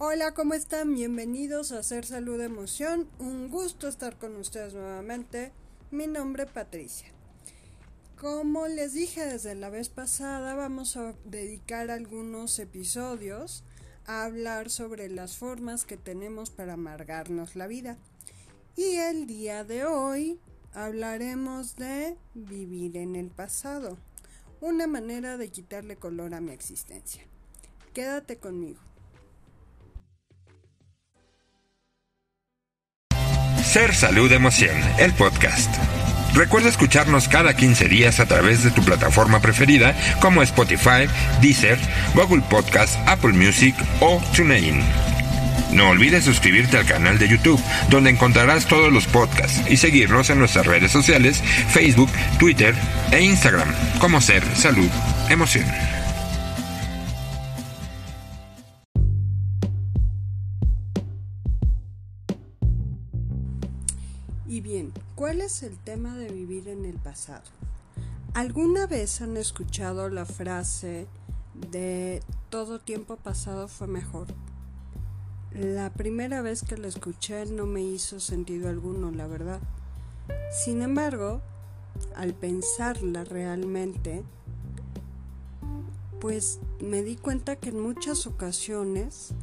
Hola, ¿cómo están? Bienvenidos a Hacer Salud Emoción. Un gusto estar con ustedes nuevamente. Mi nombre es Patricia. Como les dije desde la vez pasada, vamos a dedicar algunos episodios a hablar sobre las formas que tenemos para amargarnos la vida. Y el día de hoy hablaremos de vivir en el pasado, una manera de quitarle color a mi existencia. Quédate conmigo. Ser Salud Emoción, el podcast. Recuerda escucharnos cada 15 días a través de tu plataforma preferida como Spotify, Deezer, Google Podcast, Apple Music o TuneIn. No olvides suscribirte al canal de YouTube, donde encontrarás todos los podcasts y seguirnos en nuestras redes sociales, Facebook, Twitter e Instagram, como Ser Salud Emoción. Y bien, ¿cuál es el tema de vivir en el pasado? ¿Alguna vez han escuchado la frase de todo tiempo pasado fue mejor? La primera vez que la escuché no me hizo sentido alguno, la verdad. Sin embargo, al pensarla realmente, pues me di cuenta que en muchas ocasiones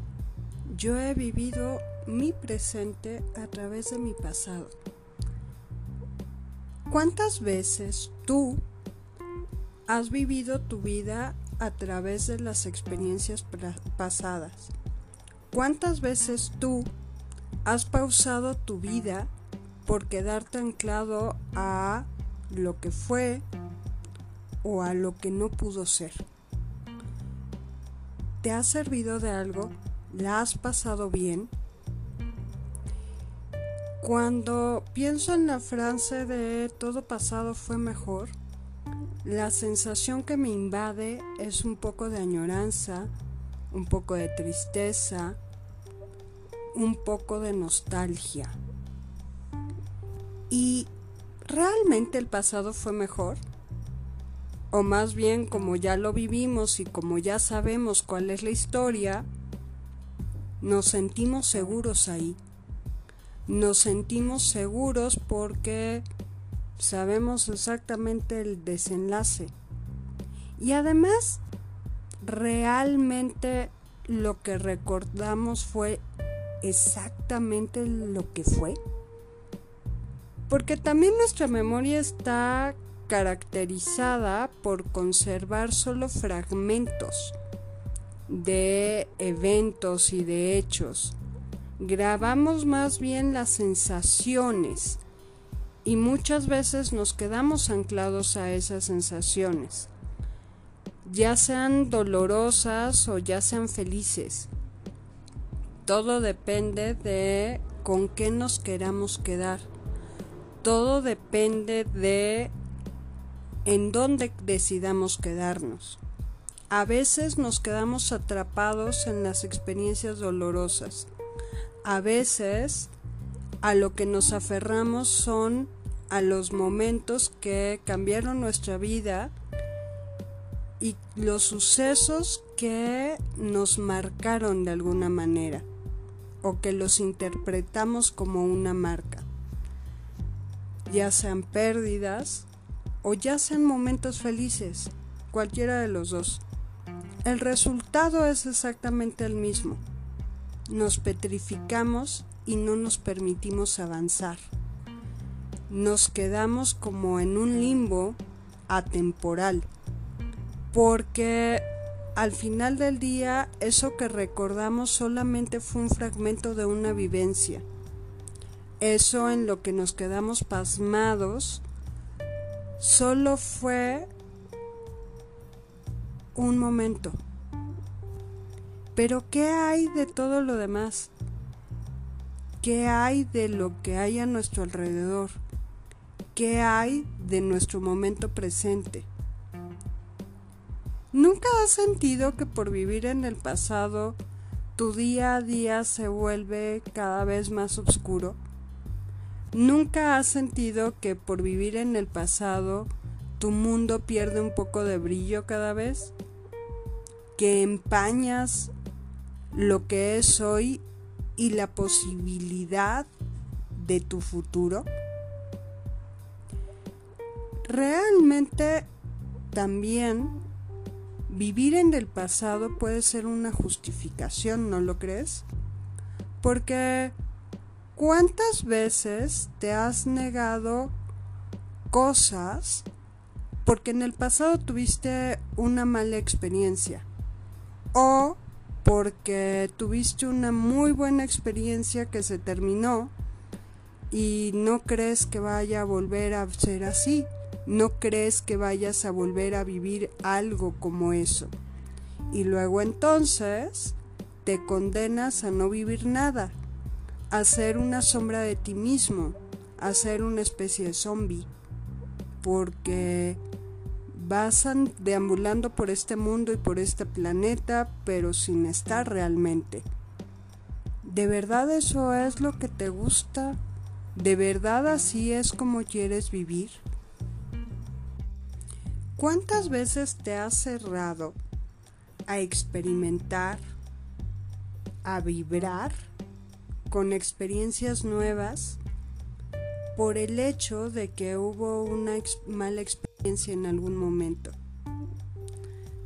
yo he vivido mi presente a través de mi pasado. ¿Cuántas veces tú has vivido tu vida a través de las experiencias pasadas? ¿Cuántas veces tú has pausado tu vida por quedarte anclado a lo que fue o a lo que no pudo ser? ¿Te ha servido de algo? ¿La has pasado bien? Cuando pienso en la frase de todo pasado fue mejor, la sensación que me invade es un poco de añoranza, un poco de tristeza, un poco de nostalgia. ¿Y realmente el pasado fue mejor? O más bien, como ya lo vivimos y como ya sabemos cuál es la historia, nos sentimos seguros ahí nos sentimos seguros porque sabemos exactamente el desenlace. Y además, realmente lo que recordamos fue exactamente lo que fue. Porque también nuestra memoria está caracterizada por conservar solo fragmentos de eventos y de hechos grabamos más bien las sensaciones y muchas veces nos quedamos anclados a esas sensaciones, ya sean dolorosas o ya sean felices. Todo depende de con qué nos queramos quedar. Todo depende de en dónde decidamos quedarnos. A veces nos quedamos atrapados en las experiencias dolorosas a veces a lo que nos aferramos son a los momentos que cambiaron nuestra vida y los sucesos que nos marcaron de alguna manera o que los interpretamos como una marca, ya sean pérdidas o ya sean momentos felices, cualquiera de los dos. El resultado es exactamente el mismo nos petrificamos y no nos permitimos avanzar. Nos quedamos como en un limbo atemporal, porque al final del día eso que recordamos solamente fue un fragmento de una vivencia. Eso en lo que nos quedamos pasmados solo fue un momento. Pero ¿qué hay de todo lo demás? ¿Qué hay de lo que hay a nuestro alrededor? ¿Qué hay de nuestro momento presente? ¿Nunca has sentido que por vivir en el pasado tu día a día se vuelve cada vez más oscuro? ¿Nunca has sentido que por vivir en el pasado tu mundo pierde un poco de brillo cada vez? ¿Que empañas lo que es hoy y la posibilidad de tu futuro? Realmente también vivir en el pasado puede ser una justificación, ¿no lo crees? Porque ¿cuántas veces te has negado cosas porque en el pasado tuviste una mala experiencia o porque tuviste una muy buena experiencia que se terminó y no crees que vaya a volver a ser así, no crees que vayas a volver a vivir algo como eso. Y luego entonces te condenas a no vivir nada, a ser una sombra de ti mismo, a ser una especie de zombie, porque vas deambulando por este mundo y por este planeta, pero sin estar realmente. ¿De verdad eso es lo que te gusta? ¿De verdad así es como quieres vivir? ¿Cuántas veces te has cerrado a experimentar, a vibrar con experiencias nuevas por el hecho de que hubo una mala experiencia en algún momento.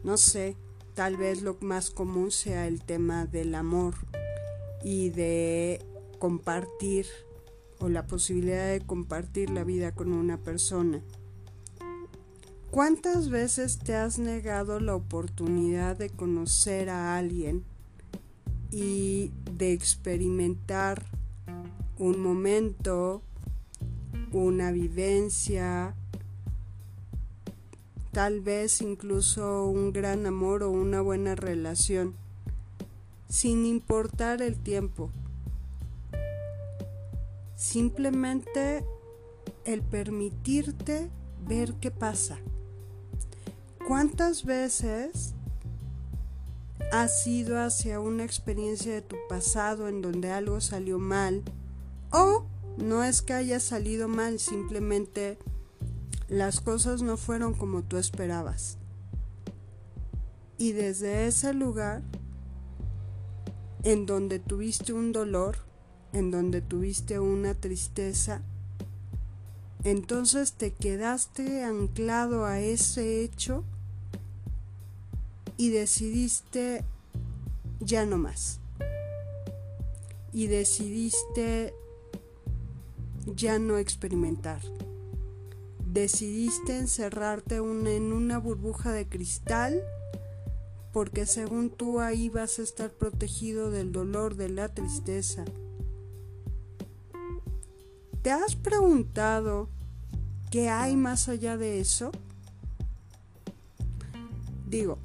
No sé, tal vez lo más común sea el tema del amor y de compartir o la posibilidad de compartir la vida con una persona. ¿Cuántas veces te has negado la oportunidad de conocer a alguien y de experimentar un momento, una vivencia, tal vez incluso un gran amor o una buena relación, sin importar el tiempo. Simplemente el permitirte ver qué pasa. ¿Cuántas veces has ido hacia una experiencia de tu pasado en donde algo salió mal o no es que haya salido mal, simplemente las cosas no fueron como tú esperabas. Y desde ese lugar, en donde tuviste un dolor, en donde tuviste una tristeza, entonces te quedaste anclado a ese hecho y decidiste ya no más. Y decidiste ya no experimentar. Decidiste encerrarte en una burbuja de cristal porque según tú ahí vas a estar protegido del dolor, de la tristeza. ¿Te has preguntado qué hay más allá de eso? Digo,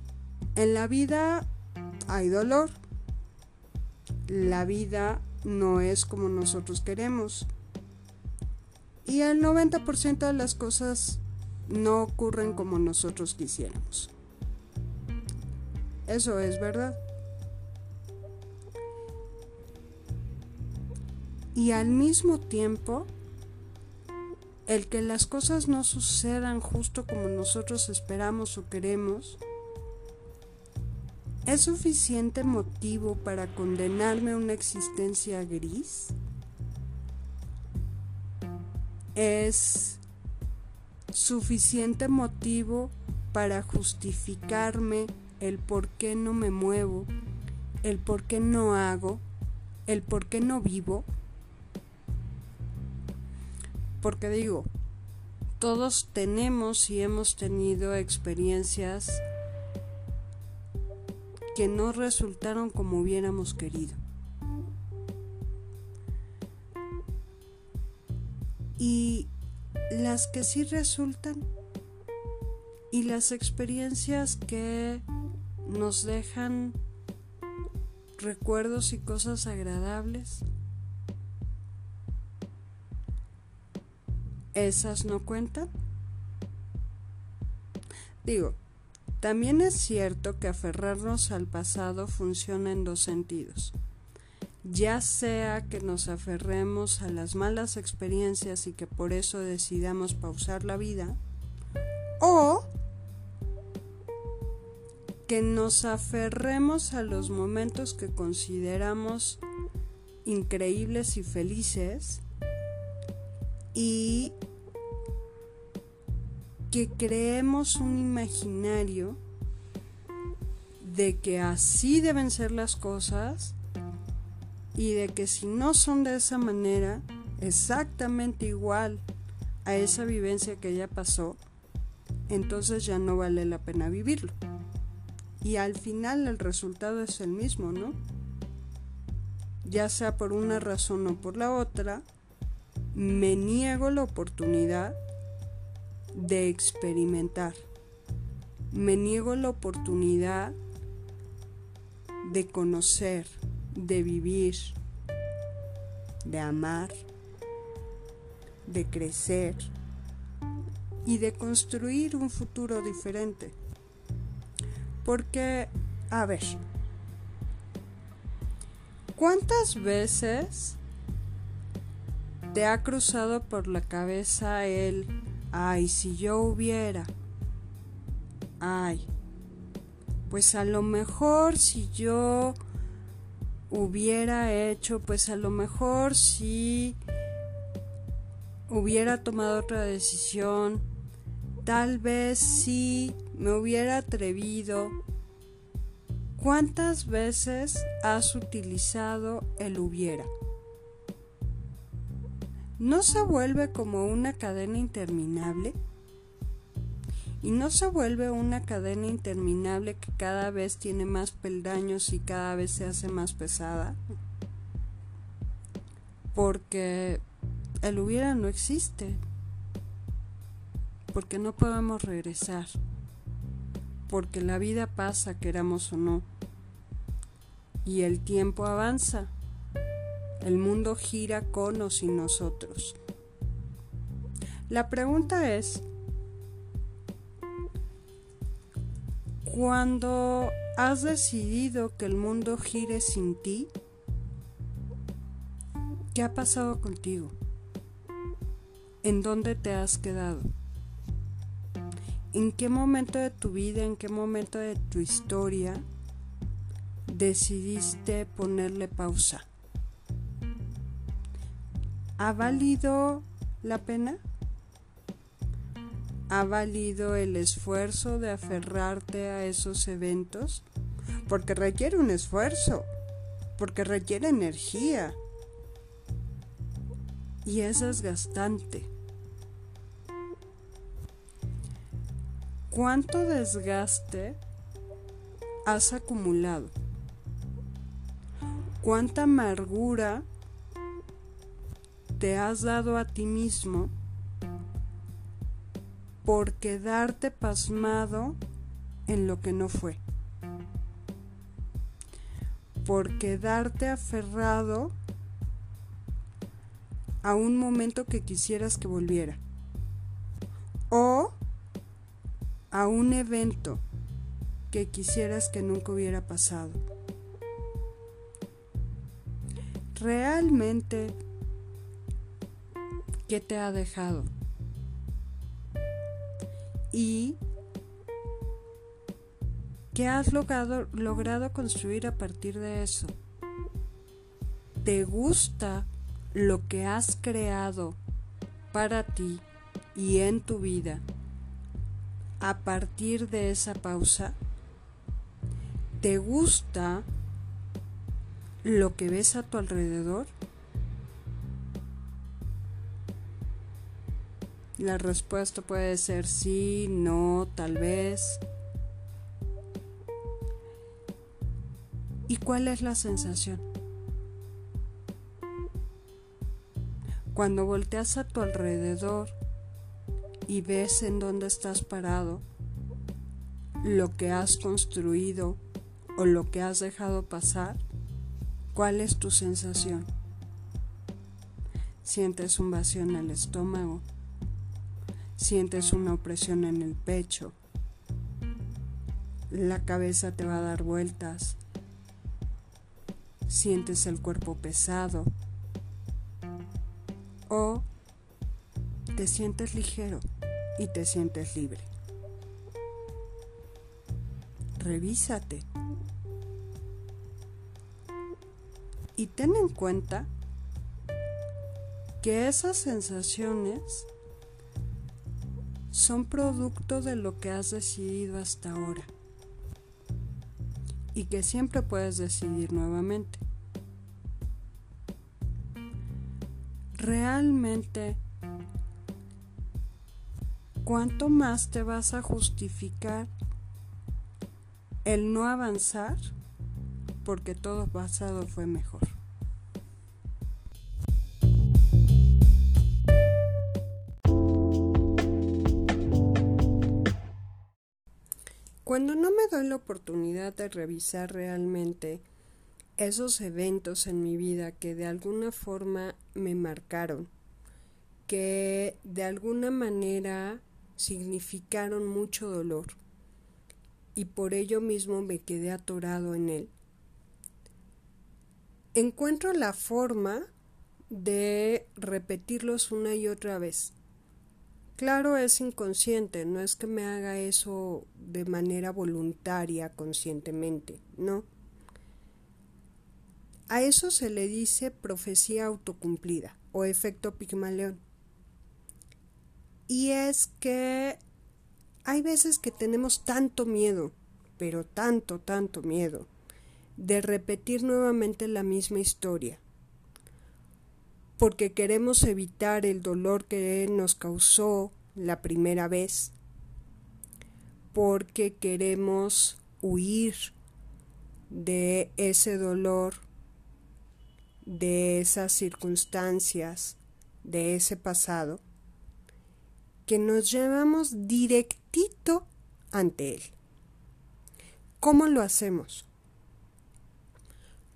en la vida hay dolor. La vida no es como nosotros queremos. Y el 90% de las cosas no ocurren como nosotros quisiéramos. Eso es verdad. Y al mismo tiempo, el que las cosas no sucedan justo como nosotros esperamos o queremos, ¿es suficiente motivo para condenarme a una existencia gris? Es suficiente motivo para justificarme el por qué no me muevo, el por qué no hago, el por qué no vivo. Porque digo, todos tenemos y hemos tenido experiencias que no resultaron como hubiéramos querido. Y las que sí resultan y las experiencias que nos dejan recuerdos y cosas agradables, esas no cuentan. Digo, también es cierto que aferrarnos al pasado funciona en dos sentidos ya sea que nos aferremos a las malas experiencias y que por eso decidamos pausar la vida, o que nos aferremos a los momentos que consideramos increíbles y felices y que creemos un imaginario de que así deben ser las cosas y de que si no son de esa manera, exactamente igual a esa vivencia que ya pasó, entonces ya no vale la pena vivirlo. Y al final el resultado es el mismo, ¿no? Ya sea por una razón o por la otra, me niego la oportunidad de experimentar. Me niego la oportunidad de conocer, de vivir, de amar, de crecer y de construir un futuro diferente. Porque, a ver, ¿cuántas veces te ha cruzado por la cabeza el, ay, si yo hubiera, ay, pues a lo mejor si yo hubiera hecho, pues a lo mejor si hubiera tomado otra decisión, tal vez si me hubiera atrevido. ¿Cuántas veces has utilizado el hubiera? ¿No se vuelve como una cadena interminable? ¿Y no se vuelve una cadena interminable que cada vez tiene más peldaños y cada vez se hace más pesada? Porque el hubiera no existe. Porque no podemos regresar. Porque la vida pasa, queramos o no. Y el tiempo avanza. El mundo gira con o sin nosotros. La pregunta es, cuando has decidido que el mundo gire sin ti, ¿qué ha pasado contigo? ¿En dónde te has quedado? ¿En qué momento de tu vida, en qué momento de tu historia decidiste ponerle pausa? ¿Ha valido la pena? ¿Ha valido el esfuerzo de aferrarte a esos eventos? Porque requiere un esfuerzo, porque requiere energía y es desgastante. ¿Cuánto desgaste has acumulado? ¿Cuánta amargura te has dado a ti mismo por quedarte pasmado en lo que no fue? Por quedarte aferrado a un momento que quisieras que volviera. O a un evento que quisieras que nunca hubiera pasado. Realmente, ¿qué te ha dejado? Y ¿qué has logrado, logrado construir a partir de eso? ¿Te gusta lo que has creado para ti y en tu vida? a partir de esa pausa? ¿Te gusta lo que ves a tu alrededor? La respuesta puede ser sí, no, tal vez. ¿Y cuál es la sensación? Cuando volteas a tu alrededor y ves en dónde estás parado, lo que has construido o lo que has dejado pasar, ¿cuál es tu sensación? ¿Sientes un vacío en el estómago? ¿Sientes una opresión en el pecho? ¿La cabeza te va a dar vueltas? ¿Sientes el cuerpo pesado? ¿O te sientes ligero? y te sientes libre. revísate. Y ten en cuenta que esas sensaciones son producto de lo que has decidido hasta ahora y que siempre puedes decidir nuevamente. Realmente, ¿cuánto más te vas a justificar el no avanzar porque todo pasado fue mejor? Me doy la oportunidad de revisar realmente esos eventos en mi vida que de alguna forma me marcaron, que de alguna manera significaron mucho dolor y por ello mismo me quedé atorado en él, encuentro la forma de repetirlos una y otra vez Claro, es inconsciente, no es que me haga eso de manera voluntaria, conscientemente, no. A eso se le dice profecía autocumplida o efecto Pigmaleón. Y es que hay veces que tenemos tanto miedo, pero tanto, tanto miedo, de repetir nuevamente la misma historia porque queremos evitar el dolor que nos causó la primera vez, porque queremos huir de ese dolor, de esas circunstancias, de ese pasado, que nos llevamos directito ante él. ¿Cómo lo hacemos?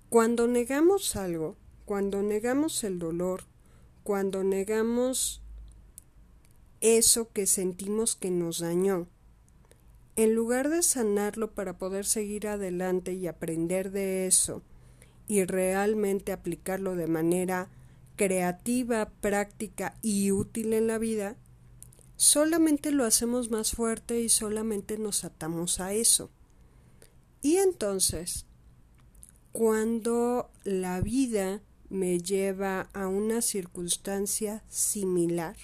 Cuando negamos algo, cuando negamos el dolor, cuando negamos eso que sentimos que nos dañó, en lugar de sanarlo para poder seguir adelante y aprender de eso y realmente aplicarlo de manera creativa, práctica y útil en la vida, solamente lo hacemos más fuerte y solamente nos atamos a eso. Y entonces, cuando la vida me lleva a una circunstancia similar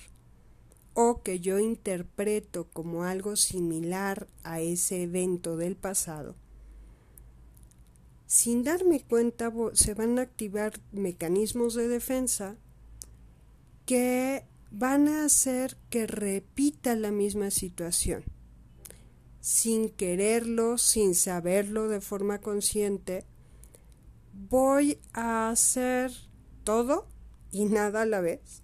o que yo interpreto como algo similar a ese evento del pasado, sin darme cuenta se van a activar mecanismos de defensa que van a hacer que repita la misma situación. Sin quererlo, sin saberlo de forma consciente, voy a hacer todo y nada a la vez,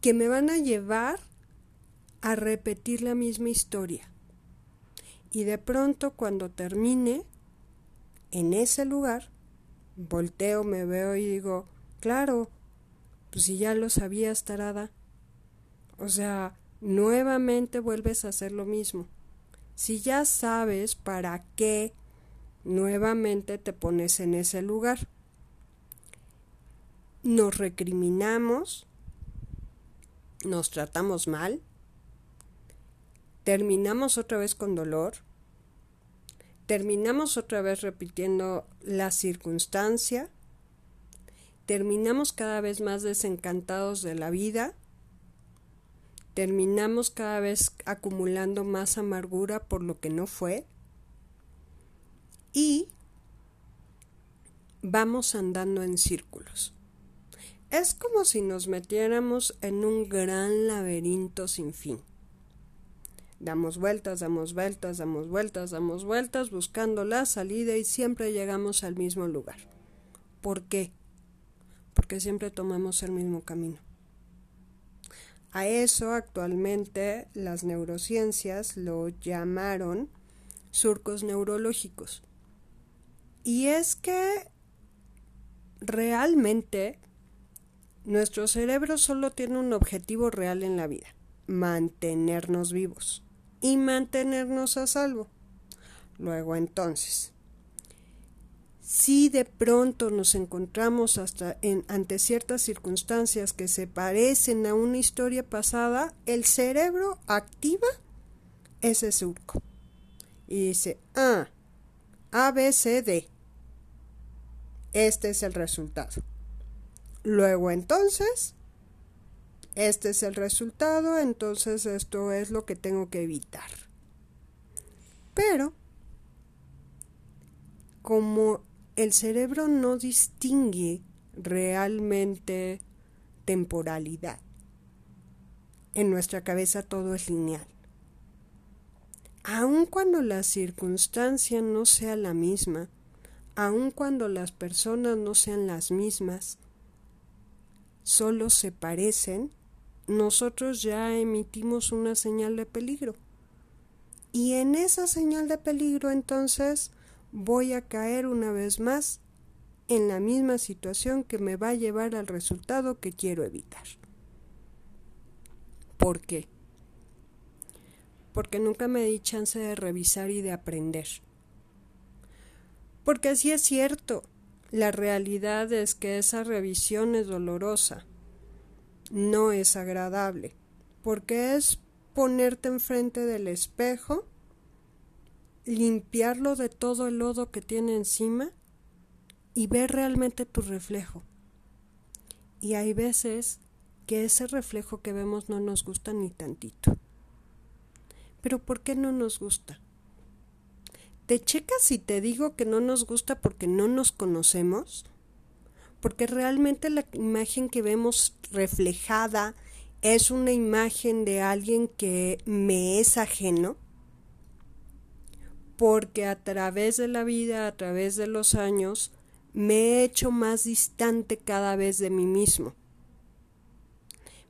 que me van a llevar a repetir la misma historia. Y de pronto cuando termine en ese lugar, volteo, me veo y digo, claro, pues si ya lo sabías, tarada. O sea, nuevamente vuelves a hacer lo mismo. Si ya sabes para qué nuevamente te pones en ese lugar. Nos recriminamos, nos tratamos mal, terminamos otra vez con dolor, terminamos otra vez repitiendo la circunstancia, terminamos cada vez más desencantados de la vida, terminamos cada vez acumulando más amargura por lo que no fue, y vamos andando en círculos. Es como si nos metiéramos en un gran laberinto sin fin. Damos vueltas, damos vueltas, damos vueltas, damos vueltas buscando la salida y siempre llegamos al mismo lugar. ¿Por qué? Porque siempre tomamos el mismo camino. A eso actualmente las neurociencias lo llamaron surcos neurológicos. Y es que realmente nuestro cerebro solo tiene un objetivo real en la vida, mantenernos vivos y mantenernos a salvo. Luego entonces, si de pronto nos encontramos hasta en, ante ciertas circunstancias que se parecen a una historia pasada, el cerebro activa ese surco y dice, ah, A, B, C, D. Este es el resultado. Luego entonces, este es el resultado, entonces esto es lo que tengo que evitar. Pero, como el cerebro no distingue realmente temporalidad, en nuestra cabeza todo es lineal. Aun cuando la circunstancia no sea la misma, aun cuando las personas no sean las mismas, solo se parecen, nosotros ya emitimos una señal de peligro. Y en esa señal de peligro entonces voy a caer una vez más en la misma situación que me va a llevar al resultado que quiero evitar. ¿Por qué? Porque nunca me di chance de revisar y de aprender. Porque así es cierto, la realidad es que esa revisión es dolorosa, no es agradable, porque es ponerte enfrente del espejo, limpiarlo de todo el lodo que tiene encima y ver realmente tu reflejo. Y hay veces que ese reflejo que vemos no nos gusta ni tantito. Pero ¿por qué no nos gusta? ¿Te checas si te digo que no nos gusta porque no nos conocemos? Porque realmente la imagen que vemos reflejada es una imagen de alguien que me es ajeno. Porque a través de la vida, a través de los años, me he hecho más distante cada vez de mí mismo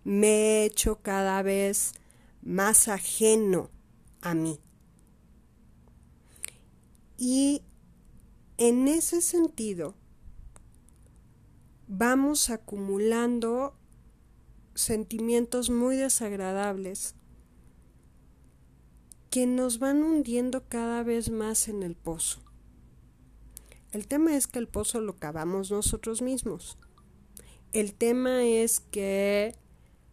me he hecho cada vez más ajeno a mí. Y en ese sentido, vamos acumulando sentimientos muy desagradables que nos van hundiendo cada vez más en el pozo. El tema es que el pozo lo cavamos nosotros mismos. El tema es que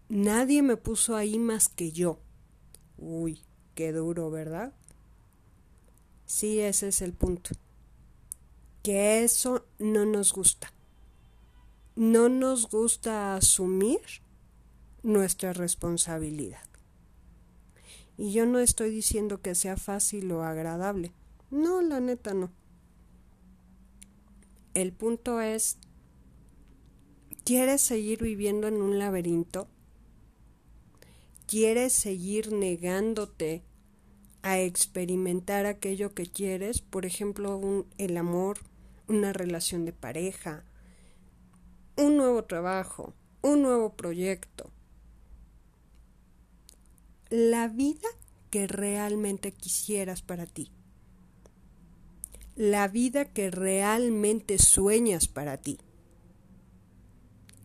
Nadie me puso ahí más que yo. Uy, qué duro, ¿verdad? Sí, ese es el punto. Que eso no nos gusta. No nos gusta asumir nuestra responsabilidad. Y yo no estoy diciendo que sea fácil o agradable. No, la neta no. El punto es, ¿quieres seguir viviendo en un laberinto? quieres seguir negándote a experimentar aquello que quieres, por ejemplo, el amor, una relación de pareja, un nuevo trabajo, un nuevo proyecto. La vida que realmente quisieras para ti. La vida que realmente sueñas para ti.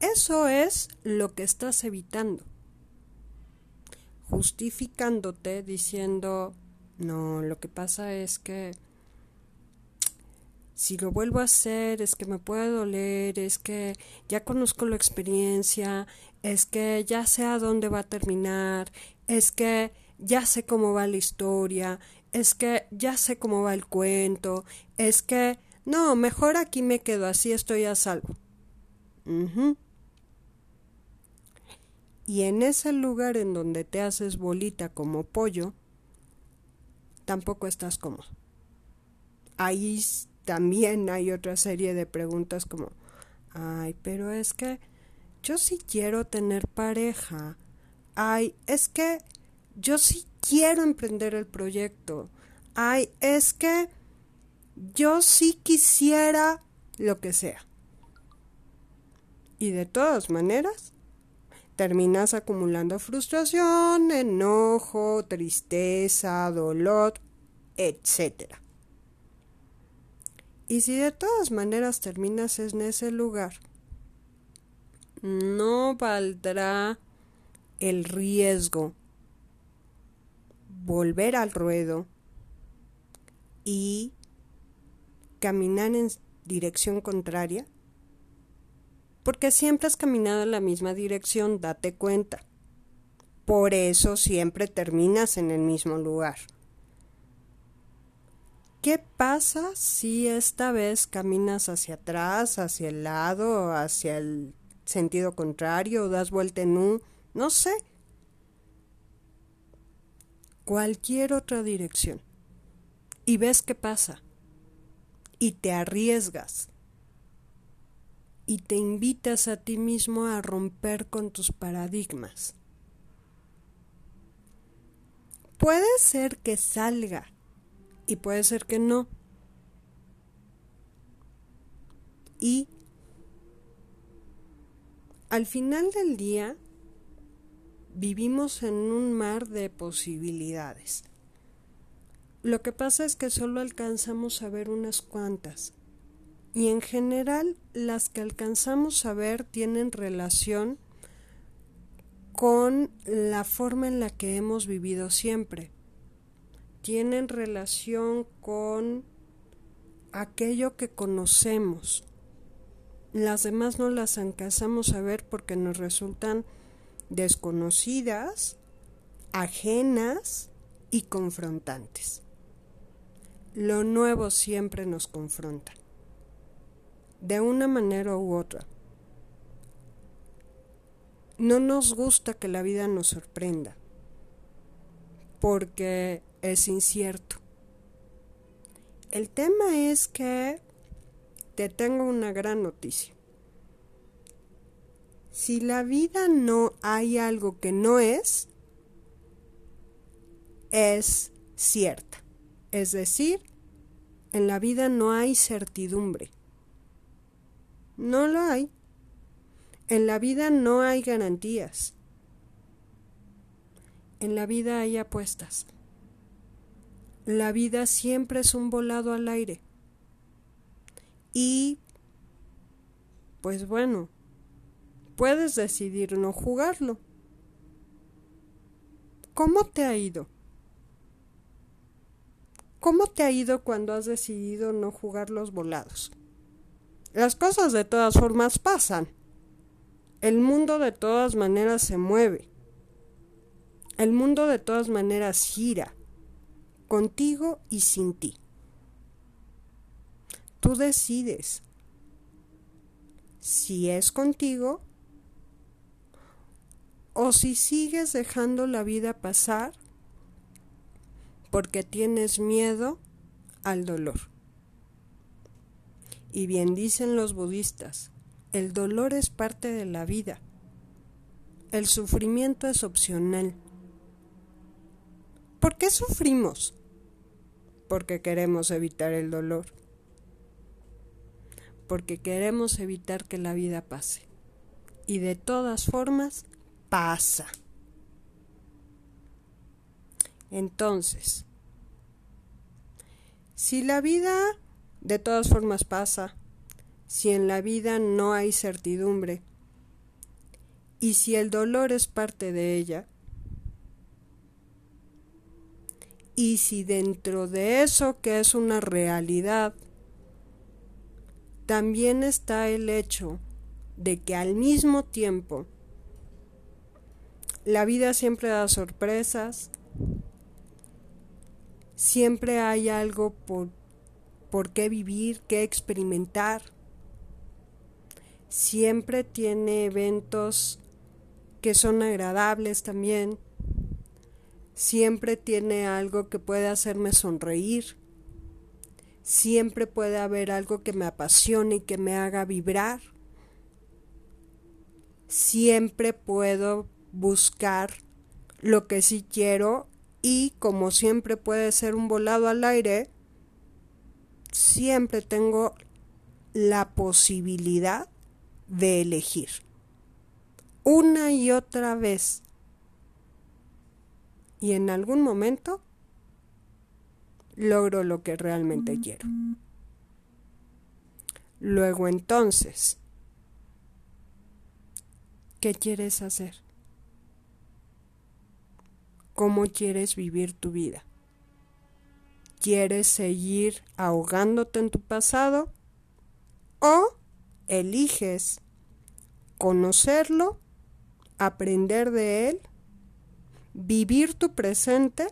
Eso es lo que estás evitando justificándote diciendo, no, lo que pasa es que si lo vuelvo a hacer es que me puede doler, es que ya conozco la experiencia, es que ya sé a dónde va a terminar, es que ya sé cómo va la historia, es que ya sé cómo va el cuento, es que no, mejor aquí me quedo, así estoy a salvo. Y en ese lugar en donde te haces bolita como pollo, tampoco estás cómodo. Ahí también hay otra serie de preguntas como, ay, pero es que yo sí quiero tener pareja. Ay, es que yo sí quiero emprender el proyecto. Ay, es que yo sí quisiera lo que sea. Y de todas maneras, terminas acumulando frustración, enojo, tristeza, dolor, etc. Y si de todas maneras terminas en ese lugar, no valdrá el riesgo volver al ruedo y caminar en dirección contraria porque siempre has caminado en la misma dirección, date cuenta. Por eso siempre terminas en el mismo lugar. ¿Qué pasa si esta vez caminas hacia atrás, hacia el lado, hacia el sentido contrario, das vuelta en un, no sé, cualquier otra dirección? Y ves qué pasa. Y te arriesgas. Y te invitas a ti mismo a romper con tus paradigmas. Puede ser que salga y puede ser que no. Y al final del día vivimos en un mar de posibilidades. Lo que pasa es que solo alcanzamos a ver unas cuantas. Y en general las que alcanzamos a ver tienen relación con la forma en la que hemos vivido siempre tienen relación con aquello que conocemos. Las demás no las alcanzamos a ver porque nos resultan desconocidas, ajenas y confrontantes. Lo nuevo siempre nos confronta, de una manera u otra. No nos gusta que la vida nos sorprenda, porque es incierto. El tema es que te tengo una gran noticia. Si la vida no hay algo que no es, es cierta. Es decir, en la vida no hay certidumbre. No lo hay. En la vida no hay garantías. En la vida hay apuestas. La vida siempre es un volado al aire. Y, pues bueno, puedes decidir no jugarlo. ¿Cómo te ha ido? ¿Cómo te ha ido cuando has decidido no jugar los volados? Las cosas de todas formas pasan. El mundo de todas maneras se mueve. El mundo de todas maneras gira contigo y sin ti. Tú decides si es contigo o si sigues dejando la vida pasar porque tienes miedo al dolor. Y bien dicen los budistas, el dolor es parte de la vida. El sufrimiento es opcional. ¿Por qué sufrimos? Porque queremos evitar el dolor. Porque queremos evitar que la vida pase. Y de todas formas, pasa. Entonces, si la vida de todas formas pasa, si en la vida no hay certidumbre, y si el dolor es parte de ella, Y si dentro de eso que es una realidad, también está el hecho de que al mismo tiempo la vida siempre da sorpresas, siempre hay algo por, por qué vivir, qué experimentar, siempre tiene eventos que son agradables también. Siempre tiene algo que puede hacerme sonreír, siempre puede haber algo que me apasione y que me haga vibrar, siempre puedo buscar lo que sí quiero y como siempre puede ser un volado al aire, siempre tengo la posibilidad de elegir. Una y otra vez y en algún momento logro lo que realmente quiero. Luego entonces, ¿qué quieres hacer? ¿Cómo quieres vivir tu vida? ¿Quieres seguir ahogándote en tu pasado? ¿O eliges conocerlo, aprender de él, vivir tu presente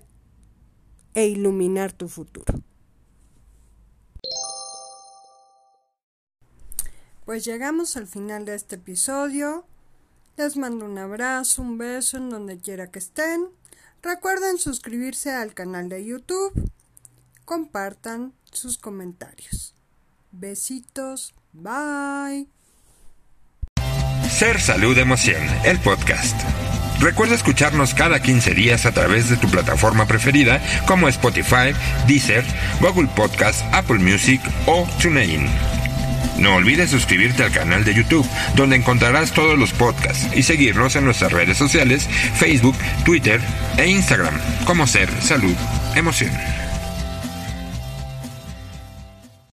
e iluminar tu futuro? Pues llegamos al final de este episodio. Les mando un abrazo, un beso en donde quiera que estén. Recuerden suscribirse al canal de YouTube Compartan sus comentarios. Besitos. Bye. Ser Salud Emoción, el podcast. Recuerda escucharnos cada 15 días a través de tu plataforma preferida como Spotify, Deezer, Google Podcast, Apple Music o TuneIn. No olvides suscribirte al canal de YouTube, donde encontrarás todos los podcasts y seguirnos en nuestras redes sociales, Facebook, Twitter e Instagram, como Ser Salud Emoción.